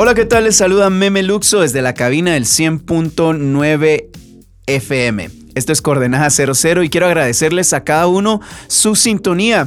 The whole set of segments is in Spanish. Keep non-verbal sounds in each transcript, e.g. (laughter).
Hola, ¿qué tal? Les saluda Meme Luxo desde la cabina del 100.9 FM. Esto es Coordenada 00 y quiero agradecerles a cada uno su sintonía.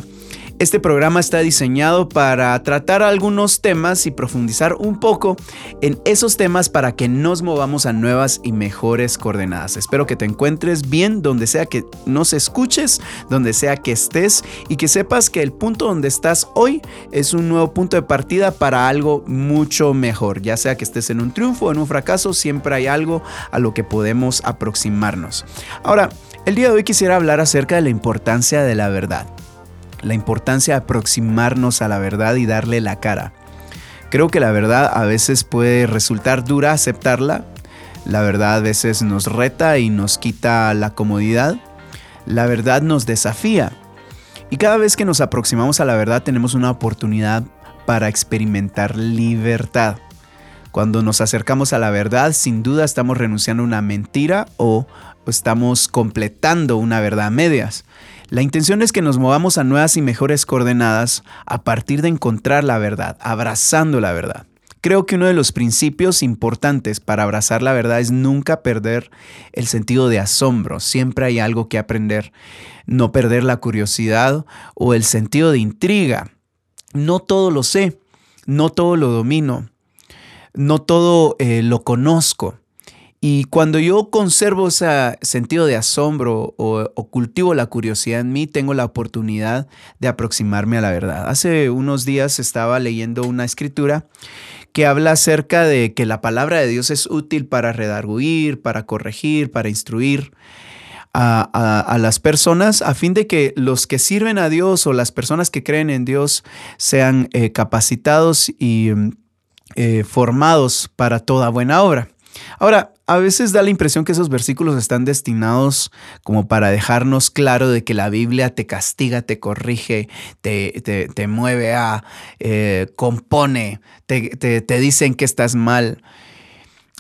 Este programa está diseñado para tratar algunos temas y profundizar un poco en esos temas para que nos movamos a nuevas y mejores coordenadas. Espero que te encuentres bien donde sea que nos escuches, donde sea que estés y que sepas que el punto donde estás hoy es un nuevo punto de partida para algo mucho mejor. Ya sea que estés en un triunfo o en un fracaso, siempre hay algo a lo que podemos aproximarnos. Ahora, el día de hoy quisiera hablar acerca de la importancia de la verdad la importancia de aproximarnos a la verdad y darle la cara. Creo que la verdad a veces puede resultar dura aceptarla, la verdad a veces nos reta y nos quita la comodidad, la verdad nos desafía. Y cada vez que nos aproximamos a la verdad tenemos una oportunidad para experimentar libertad. Cuando nos acercamos a la verdad, sin duda estamos renunciando a una mentira o estamos completando una verdad a medias. La intención es que nos movamos a nuevas y mejores coordenadas a partir de encontrar la verdad, abrazando la verdad. Creo que uno de los principios importantes para abrazar la verdad es nunca perder el sentido de asombro. Siempre hay algo que aprender. No perder la curiosidad o el sentido de intriga. No todo lo sé, no todo lo domino, no todo eh, lo conozco. Y cuando yo conservo ese sentido de asombro o, cultivo la curiosidad en mí, tengo la oportunidad de aproximarme a la verdad. Hace unos días estaba leyendo una escritura que habla acerca de que la palabra de Dios es útil para redarguir, para corregir, para instruir. A, las personas a fin de que los que sirven a Dios o las personas que creen en Dios sean eh, capacitados y eh, formados para toda buena obra. Ahora, a veces da la impresión que esos versículos están destinados como para dejarnos claro de que la Biblia te castiga, te corrige, te, te, mueve a, eh, compone, te, te, dicen que estás mal.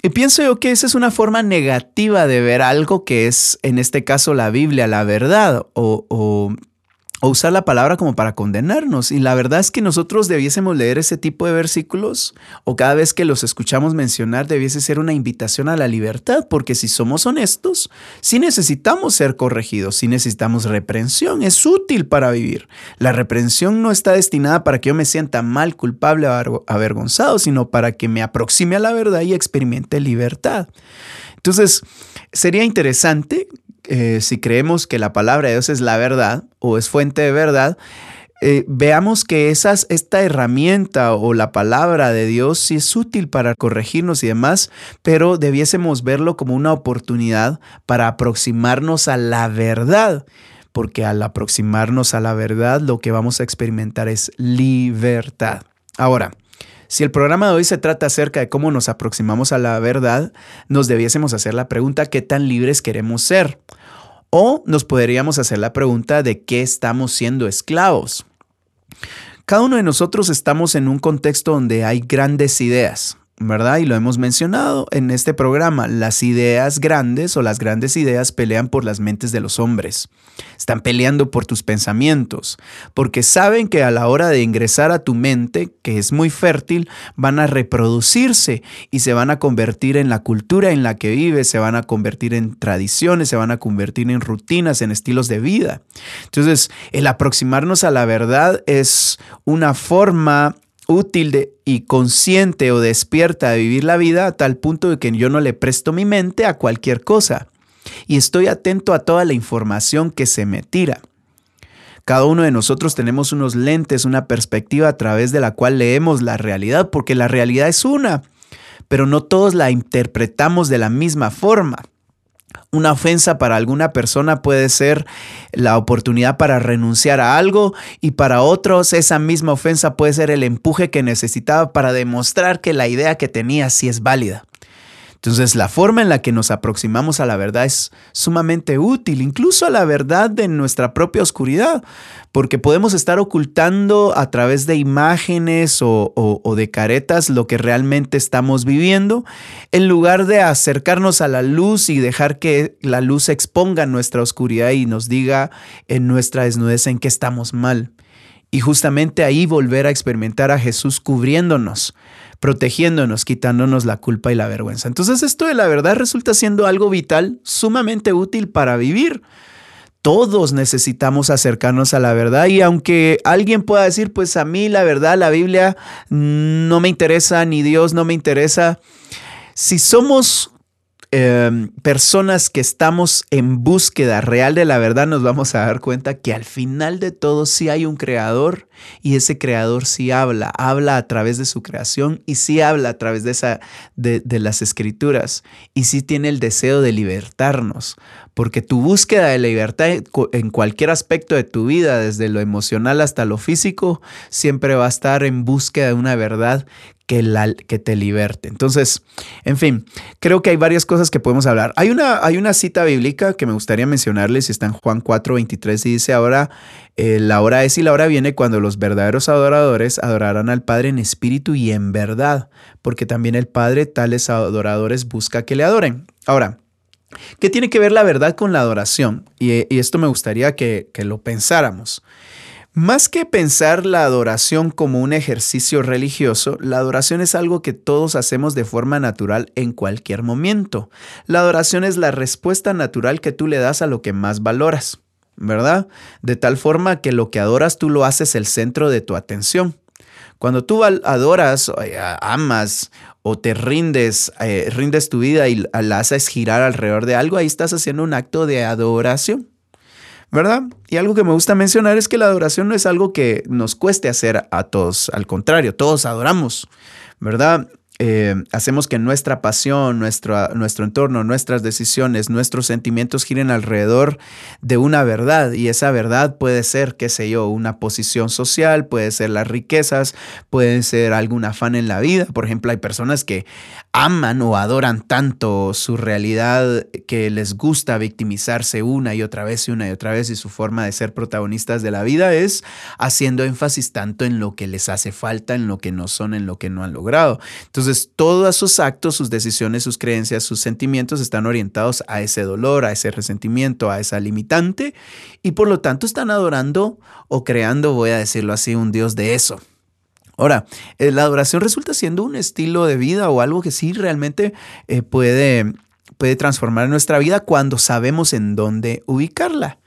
Y pienso yo que esa es una forma negativa de ver algo que es, en este caso, la Biblia, la verdad, o, o o usar la palabra como para condenarnos. Y la verdad es que nosotros debiésemos leer ese tipo de versículos o cada vez que los escuchamos mencionar debiese ser una invitación a la libertad, porque si somos honestos, si necesitamos ser corregidos, si necesitamos reprensión, es útil para vivir. La reprensión no está destinada para que yo me sienta mal, culpable o avergonzado, sino para que me aproxime a la verdad y experimente libertad. Entonces, sería interesante eh, si creemos que la palabra de Dios es la verdad o es fuente de verdad, eh, veamos que esas, esta herramienta o la palabra de Dios sí es útil para corregirnos y demás, pero debiésemos verlo como una oportunidad para aproximarnos a la verdad, porque al aproximarnos a la verdad lo que vamos a experimentar es libertad. Ahora, si el programa de hoy se trata acerca de cómo nos aproximamos a la verdad, nos debiésemos hacer la pregunta ¿qué tan libres queremos ser? O nos podríamos hacer la pregunta de qué estamos siendo esclavos. Cada uno de nosotros estamos en un contexto donde hay grandes ideas, ¿verdad? Y lo hemos mencionado en este programa. Las ideas grandes o las grandes ideas pelean por las mentes de los hombres. Están peleando por tus pensamientos, porque saben que a la hora de ingresar a tu mente, que es muy fértil, van a reproducirse y se van a convertir en la cultura en la que vives, se van a convertir en tradiciones, se van a convertir en rutinas, en estilos de vida. Entonces, el aproximarnos a la verdad es una forma útil y consciente o despierta de vivir la vida a tal punto de que yo no le presto mi mente a cualquier cosa y estoy atento a toda la información que se me tira. Cada uno de nosotros tenemos unos lentes, una perspectiva a través de la cual leemos la realidad, porque la realidad es una, pero no todos la interpretamos de la misma forma. Una ofensa para alguna persona puede ser la oportunidad para renunciar a algo y para otros esa misma ofensa puede ser el empuje que necesitaba para demostrar que la idea que tenía sí es válida. Entonces la forma en la que nos aproximamos a la verdad es sumamente útil, incluso a la verdad de nuestra propia oscuridad, porque podemos estar ocultando a través de imágenes o, de caretas lo que realmente estamos viviendo, en lugar de acercarnos a la luz y dejar que la luz exponga nuestra oscuridad y nos diga en nuestra desnudez en qué estamos mal. Y justamente ahí volver a experimentar a Jesús cubriéndonos protegiéndonos, quitándonos la culpa y la vergüenza. Entonces esto de la verdad resulta siendo algo vital, sumamente útil para vivir. Todos necesitamos acercarnos a la verdad y aunque alguien pueda decir, pues a mí la verdad, la Biblia no me interesa, ni Dios no me interesa, si somos Em, personas que estamos en búsqueda real de la verdad, nos vamos a dar cuenta que al final de todo sí hay un creador y ese creador sí habla, habla a través de su creación y sí habla a través de, esa, de, de las escrituras y sí tiene el deseo de libertarnos, porque tu búsqueda de libertad en cualquier aspecto de tu vida, desde lo emocional hasta lo físico, siempre va a estar en búsqueda de una verdad que, te liberte. Entonces, en fin, creo que hay varias cosas que podemos hablar. Hay una, hay una cita bíblica que me gustaría mencionarles, está en Juan 4, 23 y dice, ahora eh, la hora es y la hora viene cuando los verdaderos adoradores adorarán al Padre en espíritu y en verdad, porque también el Padre tales adoradores busca que le adoren. Ahora, ¿qué tiene que ver la verdad con la adoración? Y, esto me gustaría que, lo pensáramos. Más que pensar la adoración como un ejercicio religioso, la adoración es algo que todos hacemos de forma natural en cualquier momento. La adoración es la respuesta natural que tú le das a lo que más valoras, ¿verdad? De tal forma que lo que adoras tú lo haces el centro de tu atención. Cuando tú adoras, eh, amas o te rindes, eh, rindes tu vida y la haces girar alrededor de algo, ahí estás haciendo un acto de adoración. ¿verdad? Y algo que me gusta mencionar es que la adoración no es algo que nos cueste hacer a todos, al contrario, todos adoramos, ¿verdad? Eh, hacemos que nuestra pasión, nuestro, nuestro entorno, nuestras decisiones, nuestros sentimientos giren alrededor de una verdad. Y esa verdad puede ser, qué sé yo, una posición social, puede ser las riquezas, puede ser algún afán en la vida. Por ejemplo, hay personas que aman o adoran tanto su realidad que les gusta victimizarse una y otra vez y una y otra vez y su forma de ser protagonistas de la vida es haciendo énfasis tanto en lo que les hace falta, en lo que no son, en lo que no han logrado. Entonces, todos sus actos, sus decisiones, sus creencias, sus sentimientos están orientados a ese dolor, a ese resentimiento, a esa limitante y por lo tanto están adorando o creando, voy a decirlo así, un Dios de eso. Ahora, eh, la adoración resulta siendo un estilo de vida o algo que sí realmente eh, puede, puede transformar nuestra vida cuando sabemos en dónde ubicarla.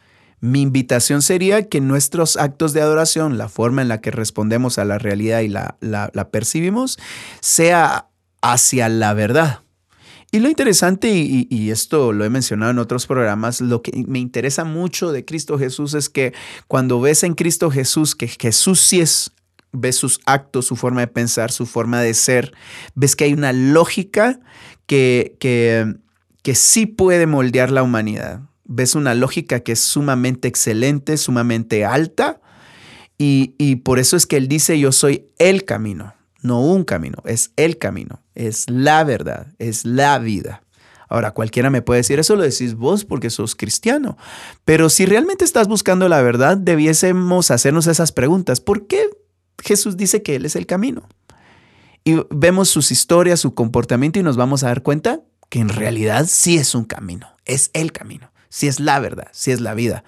Mi invitación sería que nuestros actos de adoración, la forma en la que respondemos a la realidad y la, percibimos, sea hacia la verdad. Y lo interesante, y, y, esto lo he mencionado en otros programas, lo que me interesa mucho de Cristo Jesús es que cuando ves en Cristo Jesús que Jesús sí es ves sus actos, su forma de pensar, su forma de ser, ves que hay una lógica que, que, que sí puede moldear la humanidad. Ves una lógica que es sumamente excelente, sumamente alta, y, y por eso es que él dice, yo soy el camino, no un camino, es el camino, es la verdad, es la vida. Ahora, cualquiera me puede decir, eso lo decís vos porque sos cristiano. Pero si realmente estás buscando la verdad, debiésemos hacernos esas preguntas. ¿Por qué Jesús dice que Él es el camino. Y vemos sus historias, su comportamiento y nos vamos a dar cuenta que en realidad sí es un camino, es el camino, sí es la verdad, sí es la vida.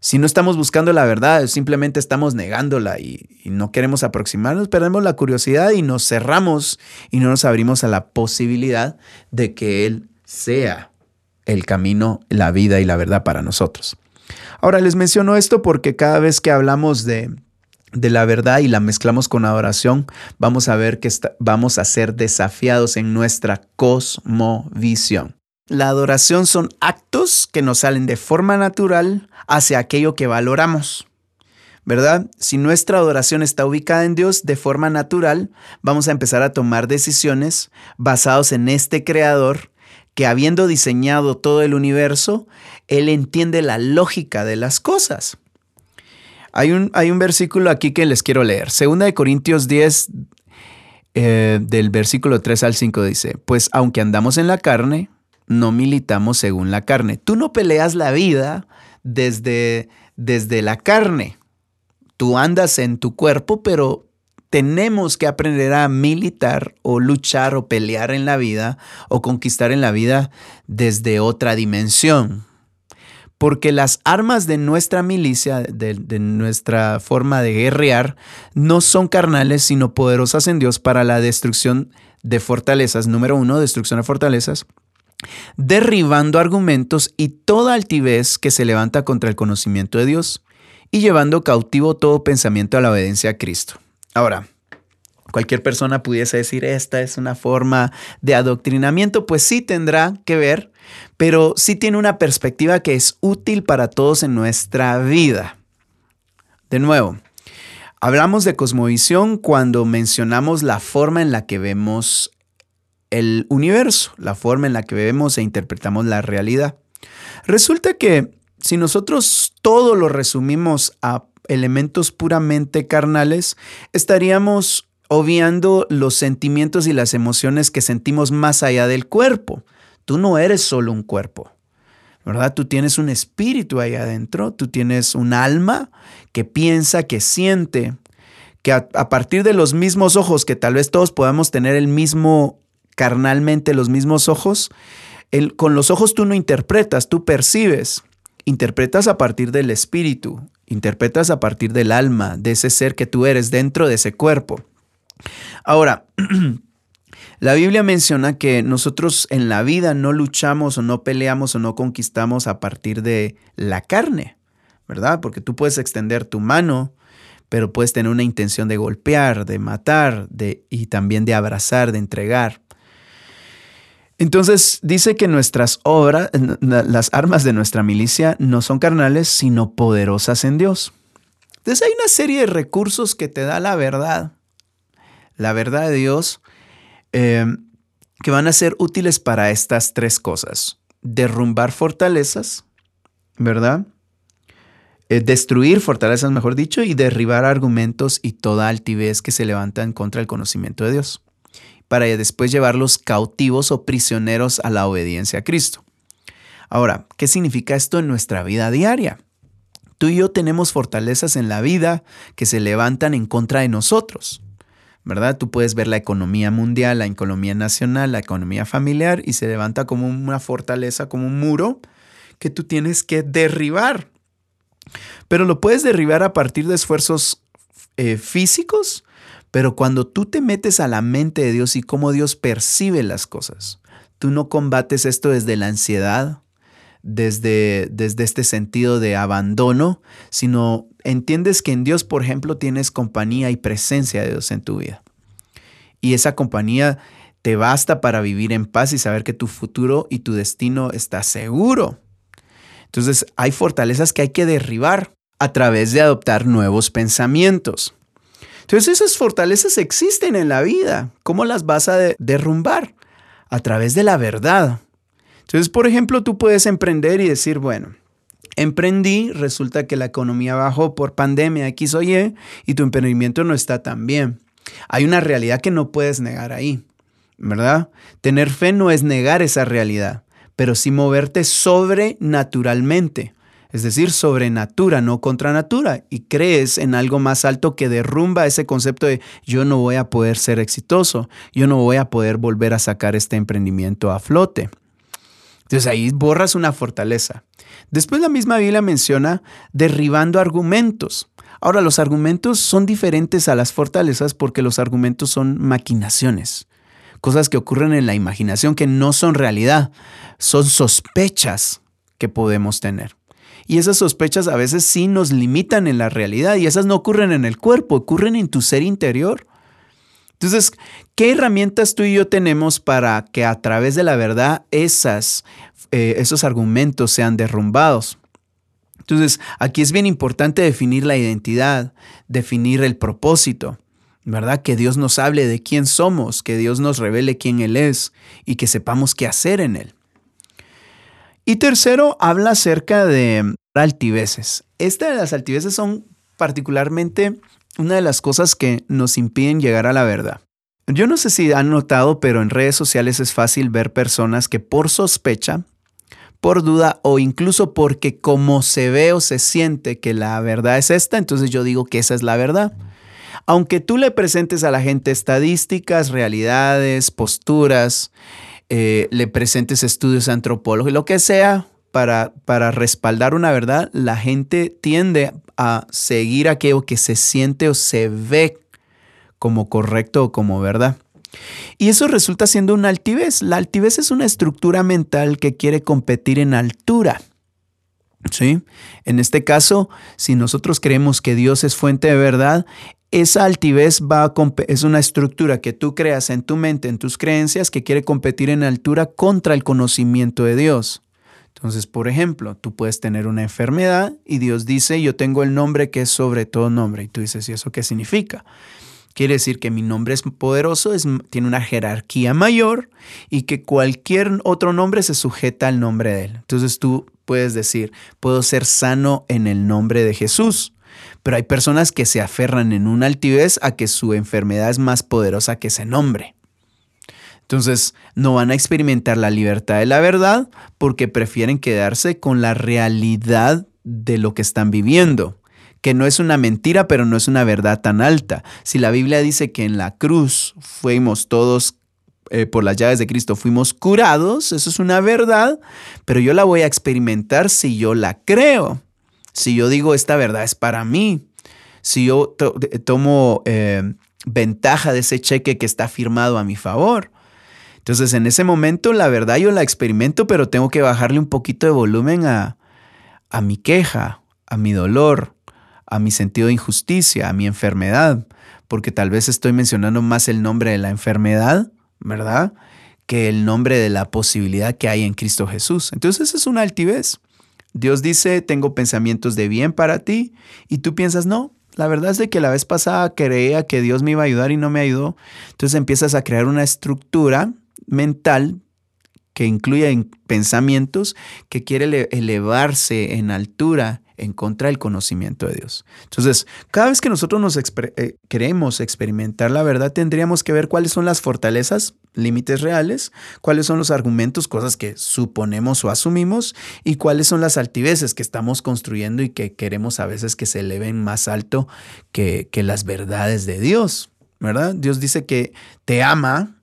Si no estamos buscando la verdad, simplemente estamos negándola y, y, no queremos aproximarnos, perdemos la curiosidad y nos cerramos y no nos abrimos a la posibilidad de que Él sea el camino, la vida y la verdad para nosotros. Ahora les menciono esto porque cada vez que hablamos de, de la verdad y la mezclamos con adoración, vamos a ver que vamos a ser desafiados en nuestra cosmovisión. La adoración son actos que nos salen de forma natural hacia aquello que valoramos. ¿Verdad? Si nuestra adoración está ubicada en Dios de forma natural, vamos a empezar a tomar decisiones basados en este creador que habiendo diseñado todo el universo, Él entiende la lógica de las cosas. Hay un, hay un versículo aquí que les quiero leer. Segunda de Corintios 10, eh, del versículo 3 al 5 dice, pues aunque andamos en la carne, no militamos según la carne. Tú no peleas la vida desde, desde la carne. Tú andas en tu cuerpo, pero tenemos que aprender a militar o luchar o pelear en la vida o conquistar en la vida desde otra dimensión. Porque las armas de nuestra milicia, de, de, nuestra forma de guerrear, no son carnales, sino poderosas en Dios para la destrucción de fortalezas. Número uno, destrucción de fortalezas derribando argumentos y toda altivez que se levanta contra el conocimiento de Dios y llevando cautivo todo pensamiento a la obediencia a Cristo. Ahora, cualquier persona pudiese decir, esta es una forma de adoctrinamiento, pues sí tendrá que ver, pero sí tiene una perspectiva que es útil para todos en nuestra vida. De nuevo, hablamos de cosmovisión cuando mencionamos la forma en la que vemos el universo, la forma en la que vemos e interpretamos la realidad. Resulta que si nosotros todo lo resumimos a elementos puramente carnales, estaríamos obviando los sentimientos y las emociones que sentimos más allá del cuerpo. Tú no eres solo un cuerpo, ¿verdad? Tú tienes un espíritu ahí adentro, tú tienes un alma que piensa, que siente, que a, a partir de los mismos ojos que tal vez todos podamos tener el mismo carnalmente los mismos ojos, con los ojos tú no interpretas, tú percibes. Interpretas a partir del espíritu, interpretas a partir del alma, de ese ser que tú eres dentro de ese cuerpo. Ahora, (clears throat) la Biblia menciona que nosotros en la vida no luchamos o no peleamos o no conquistamos a partir de la carne, ¿verdad? Porque tú puedes extender tu mano, pero puedes tener una intención de golpear, de matar, de, y también de abrazar, de entregar. Entonces dice que nuestras obras, las armas de nuestra milicia no son carnales, sino poderosas en Dios. Entonces hay una serie de recursos que te da la verdad, la verdad de Dios, em, que van a ser útiles para estas tres cosas. Derrumbar fortalezas, ¿verdad? Eh, destruir fortalezas, mejor dicho, y derribar argumentos y toda altivez que se levantan contra el conocimiento de Dios para después llevarlos cautivos o prisioneros a la obediencia a Cristo. Ahora, ¿qué significa esto en nuestra vida diaria? Tú y yo tenemos fortalezas en la vida que se levantan en contra de nosotros. ¿Verdad? Tú puedes ver la economía mundial, la economía nacional, la economía familiar y se levanta como una fortaleza, como un muro que tú tienes que derribar. Pero lo puedes derribar a partir de esfuerzos eh, físicos pero cuando tú te metes a la mente de Dios y cómo Dios percibe las cosas, tú no combates esto desde la ansiedad, desde, desde este sentido de abandono, sino entiendes que en Dios, por ejemplo, tienes compañía y presencia de Dios en tu vida. Y esa compañía te basta para vivir en paz y saber que tu futuro y tu destino está seguro. Entonces hay fortalezas que hay que derribar a través de adoptar nuevos pensamientos. Entonces esas fortalezas existen en la vida. ¿Cómo las vas a derrumbar? A través de la verdad. Entonces, por ejemplo, tú puedes emprender y decir, bueno, emprendí, resulta que la economía bajó por pandemia X o Y y tu emprendimiento no está tan bien. Hay una realidad que no puedes negar ahí, ¿verdad? Tener fe no es negar esa realidad, pero sí moverte sobrenaturalmente es decir, sobre natura, no contra natura, y crees en algo más alto que derrumba ese concepto de yo no voy a poder ser exitoso, yo no voy a poder volver a sacar este emprendimiento a flote. Entonces ahí borras una fortaleza. Después la misma Biblia menciona derribando argumentos. Ahora los argumentos son diferentes a las fortalezas porque los argumentos son maquinaciones, cosas que ocurren en la imaginación que no son realidad, son sospechas que podemos tener. Y esas sospechas a veces sí nos limitan en la realidad y esas no ocurren en el cuerpo, ocurren en tu ser interior. Entonces, ¿qué herramientas tú y yo tenemos para que a través de la verdad esas, eh, esos argumentos sean derrumbados? Entonces, aquí es bien importante definir la identidad, definir el propósito, ¿verdad? Que Dios nos hable de quién somos, que Dios nos revele quién Él es y que sepamos qué hacer en Él. Y tercero, habla acerca de altiveces. Estas de las altiveces son particularmente una de las cosas que nos impiden llegar a la verdad. Yo no sé si han notado, pero en redes sociales es fácil ver personas que por sospecha, por duda o incluso porque como se ve o se siente que la verdad es esta, entonces yo digo que esa es la verdad. Aunque tú le presentes a la gente estadísticas, realidades, posturas, eh, le presentes estudios antropológicos, lo que sea, para, para respaldar una verdad, la gente tiende a seguir aquello que se siente o se ve como correcto o como verdad. Y eso resulta siendo una altivez. La altivez es una estructura mental que quiere competir en altura. ¿Sí? En este caso, si nosotros creemos que Dios es fuente de verdad, esa altivez va a es una estructura que tú creas en tu mente, en tus creencias, que quiere competir en altura contra el conocimiento de Dios. Entonces, por ejemplo, tú puedes tener una enfermedad y Dios dice, yo tengo el nombre que es sobre todo nombre. Y tú dices, ¿y eso qué significa? Quiere decir que mi nombre es poderoso, tiene una jerarquía mayor y que cualquier otro nombre se sujeta al nombre de él. Entonces tú puedes decir, puedo ser sano en el nombre de Jesús. Pero hay personas que se aferran en una altivez a que su enfermedad es más poderosa que ese nombre. Entonces, no van a experimentar la libertad de la verdad porque prefieren quedarse con la realidad de lo que están viviendo que no es una mentira, pero no es una verdad tan alta. Si la Biblia dice que en la cruz fuimos todos eh, por las llaves de Cristo fuimos curados, eso es una verdad, pero yo la voy a experimentar si yo la creo. Si yo digo esta verdad es para mí, si yo tomo eh, ventaja de ese cheque que está firmado a mi favor. Entonces en ese momento la verdad yo la experimento, pero tengo que bajarle un poquito de volumen a, a mi queja, a mi dolor, a mi sentido de injusticia, a mi enfermedad, porque tal vez estoy mencionando más el nombre de la enfermedad, ¿verdad? Que el nombre de la posibilidad que hay en Cristo Jesús. Entonces es una altivez. Dios dice, tengo pensamientos de bien para ti, y tú piensas, no, la verdad es de que la vez pasada creía que Dios me iba a ayudar y no me ayudó. Entonces empiezas a crear una estructura mental que incluye pensamientos que quiere elevarse en altura en contra del conocimiento de Dios. Entonces, cada vez que nosotros nos eh, queremos experimentar la verdad, tendríamos que ver cuáles son las fortalezas, límites reales, cuáles son los argumentos, cosas que suponemos o asumimos, y cuáles son las altiveces que estamos construyendo y que queremos a veces que se eleven más alto que, que las verdades de Dios. ¿Verdad? Dios dice que te ama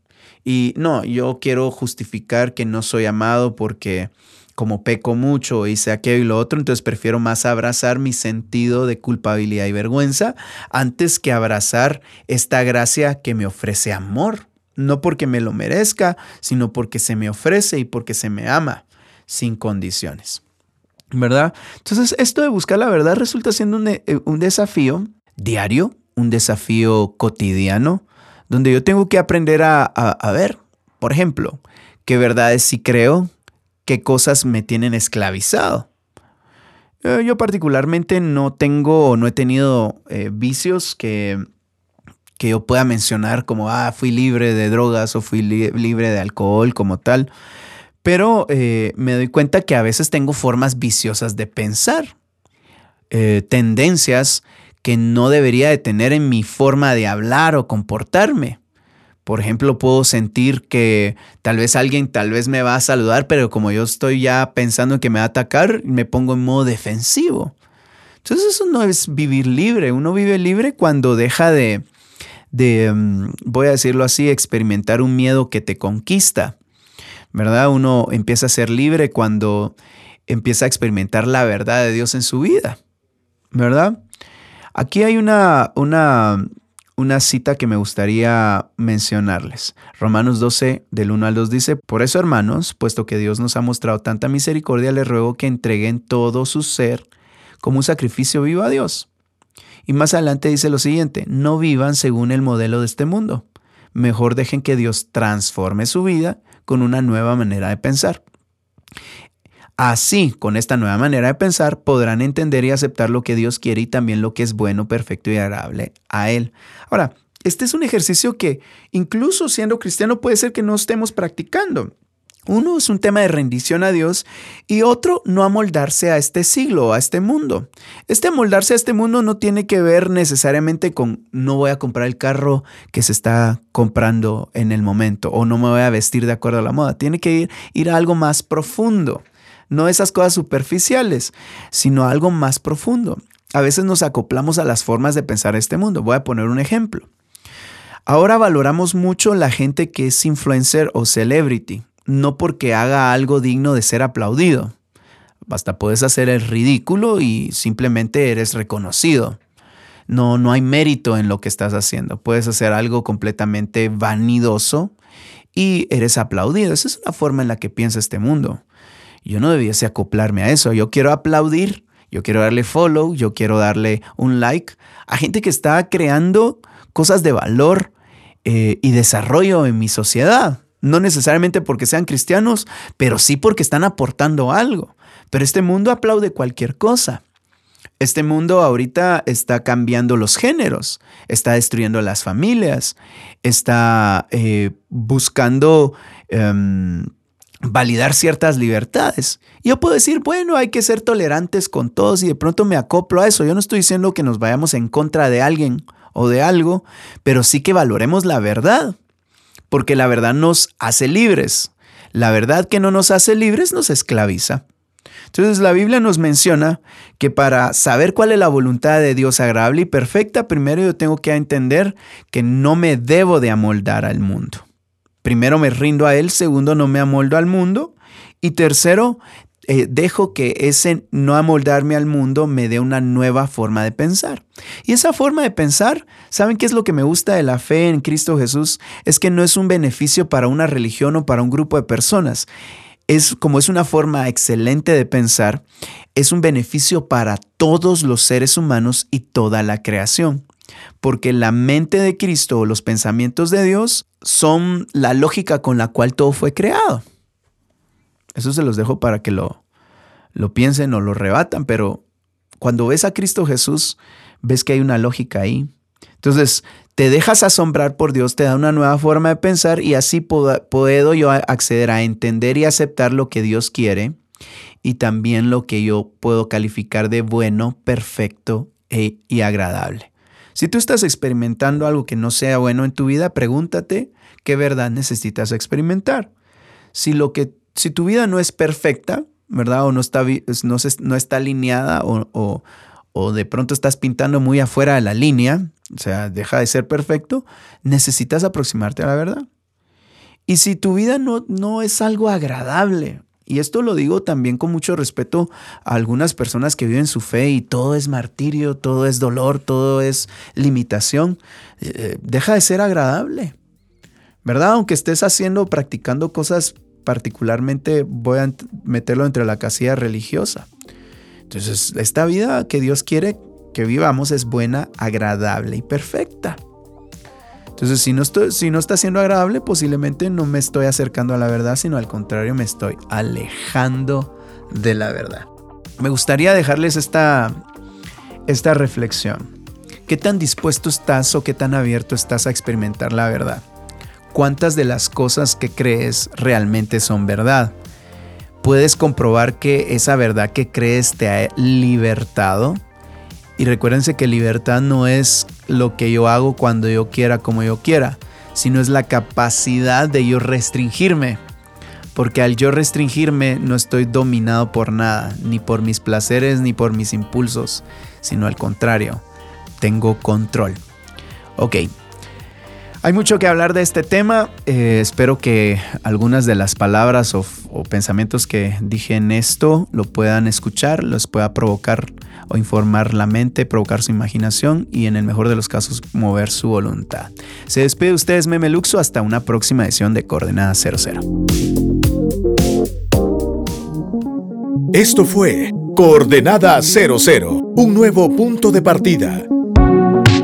y no, yo quiero justificar que no soy amado porque como peco mucho, hice aquello y lo otro, entonces prefiero más abrazar mi sentido de culpabilidad y vergüenza antes que abrazar esta gracia que me ofrece amor. No porque me lo merezca, sino porque se me ofrece y porque se me ama sin condiciones. ¿Verdad? Entonces, esto de buscar la verdad resulta siendo un, eh, desafío diario, un desafío cotidiano, donde yo tengo que aprender a, a ver, por ejemplo, qué verdades sí creo, qué cosas me tienen esclavizado. Eh, yo particularmente no tengo o no he tenido eh, vicios que, que yo pueda mencionar como, ah, fui libre de drogas o fui libre de alcohol como tal. Pero eh, me doy cuenta que a veces tengo formas viciosas de pensar, tendencias que no debería de tener en mi forma de hablar o comportarme. Por ejemplo, puedo sentir que tal vez alguien tal vez me va a saludar, pero como yo estoy ya pensando en que me va a atacar, me pongo en modo defensivo. Entonces eso no es vivir libre. Uno vive libre cuando deja de, de mm, voy a decirlo así, experimentar un miedo que te conquista. ¿Verdad? Uno empieza a ser libre cuando empieza a experimentar la verdad de Dios en su vida. ¿Verdad? Aquí hay una, una una cita que me gustaría mencionarles. Romanos 12, del 1 al 2 dice, Por eso, hermanos, puesto que Dios nos ha mostrado tanta misericordia, les ruego que entreguen todo su ser como un sacrificio vivo a Dios. Y más adelante dice lo siguiente, no vivan según el modelo de este mundo. Mejor dejen que Dios transforme su vida con una nueva manera de pensar. Así, con esta nueva manera de pensar, podrán entender y aceptar lo que Dios quiere y también lo que es bueno, perfecto y agradable a Él. Ahora, este es un ejercicio que incluso siendo cristiano puede ser que no estemos practicando. Uno es un tema de rendición a Dios y otro no amoldarse a este siglo, a este mundo. Este amoldarse a este mundo no tiene que ver necesariamente con no voy a comprar el carro que se está comprando en el momento o no me voy a vestir de acuerdo a la moda. Tiene que ir, ir a algo más profundo. No esas cosas superficiales, sino algo más profundo. A veces nos acoplamos a las formas de pensar este mundo. Voy a poner un ejemplo. Ahora valoramos mucho la gente que es influencer o celebrity no porque haga algo digno de ser aplaudido. Basta puedes hacer el ridículo y simplemente eres reconocido. No, no hay mérito en lo que estás haciendo. Puedes hacer algo completamente vanidoso y eres aplaudido. Esa es una forma en la que piensa este mundo. Yo no debiese acoplarme a eso. Yo quiero aplaudir, yo quiero darle follow, yo quiero darle un like a gente que está creando cosas de valor eh, y desarrollo en mi sociedad. No necesariamente porque sean cristianos, pero sí porque están aportando algo. Pero este mundo aplaude cualquier cosa. Este mundo ahorita está cambiando los géneros, está destruyendo las familias, está eh, buscando em, validar ciertas libertades. Yo puedo decir, bueno, hay que ser tolerantes con todos y de pronto me acoplo a eso. Yo no estoy diciendo que nos vayamos en contra de alguien o de algo, pero sí que valoremos la verdad porque la verdad nos hace libres. La verdad que no nos hace libres nos esclaviza. Entonces la Biblia nos menciona que para saber cuál es la voluntad de Dios agradable y perfecta, primero yo tengo que entender que no me debo de amoldar al mundo. Primero me rindo a Él, segundo no me amoldo al mundo y tercero eh, dejo que ese no amoldarme al mundo me dé una nueva forma de pensar. Y esa forma de pensar, ¿saben qué es lo que me gusta de la fe en Cristo Jesús? Es que no es un beneficio para una religión o para un grupo de personas. Es como es una forma excelente de pensar, es un beneficio para todos los seres humanos y toda la creación. Porque la mente de Cristo o los pensamientos de Dios son la lógica con la cual todo fue creado. Eso se los dejo para que lo, lo piensen o lo rebatan, pero cuando ves a Cristo Jesús, ves que hay una lógica ahí. Entonces, te dejas asombrar por Dios, te da una nueva forma de pensar y así puedo, yo acceder a entender y aceptar lo que Dios quiere y también lo que yo puedo calificar de bueno, perfecto e, y agradable. Si tú estás experimentando algo que no sea bueno en tu vida, pregúntate qué verdad necesitas experimentar. Si lo que si tu vida no es perfecta, ¿verdad? O no está, no, no está alineada o, o, de pronto estás pintando muy afuera de la línea, o sea, deja de ser perfecto, necesitas aproximarte a la verdad. Y si tu vida no, no es algo agradable, y esto lo digo también con mucho respeto a algunas personas que viven su fe y todo es martirio, todo es dolor, todo es limitación, eh, deja de ser agradable. ¿Verdad? Aunque estés haciendo, practicando cosas particularmente voy a meterlo entre la casilla religiosa. Entonces, esta vida que Dios quiere que vivamos es buena, agradable y perfecta. Entonces, si no, estoy, si no está siendo agradable, posiblemente no me estoy acercando a la verdad, sino al contrario, me estoy alejando de la verdad. Me gustaría dejarles esta, esta reflexión. ¿Qué tan dispuesto estás o qué tan abierto estás a experimentar la verdad? cuántas de las cosas que crees realmente son verdad. Puedes comprobar que esa verdad que crees te ha libertado. Y recuérdense que libertad no es lo que yo hago cuando yo quiera, como yo quiera, sino es la capacidad de yo restringirme. Porque al yo restringirme no estoy dominado por nada, ni por mis placeres, ni por mis impulsos, sino al contrario, tengo control. Ok, hay mucho que hablar de este tema. Eh, espero que algunas de las palabras o, pensamientos que dije en esto lo puedan escuchar, los pueda provocar o informar la mente, provocar su imaginación y en el mejor de los casos mover su voluntad. Se despide ustedes Meme Luxo hasta una próxima edición de Coordenada 00. Esto fue Coordenada 00, un nuevo punto de partida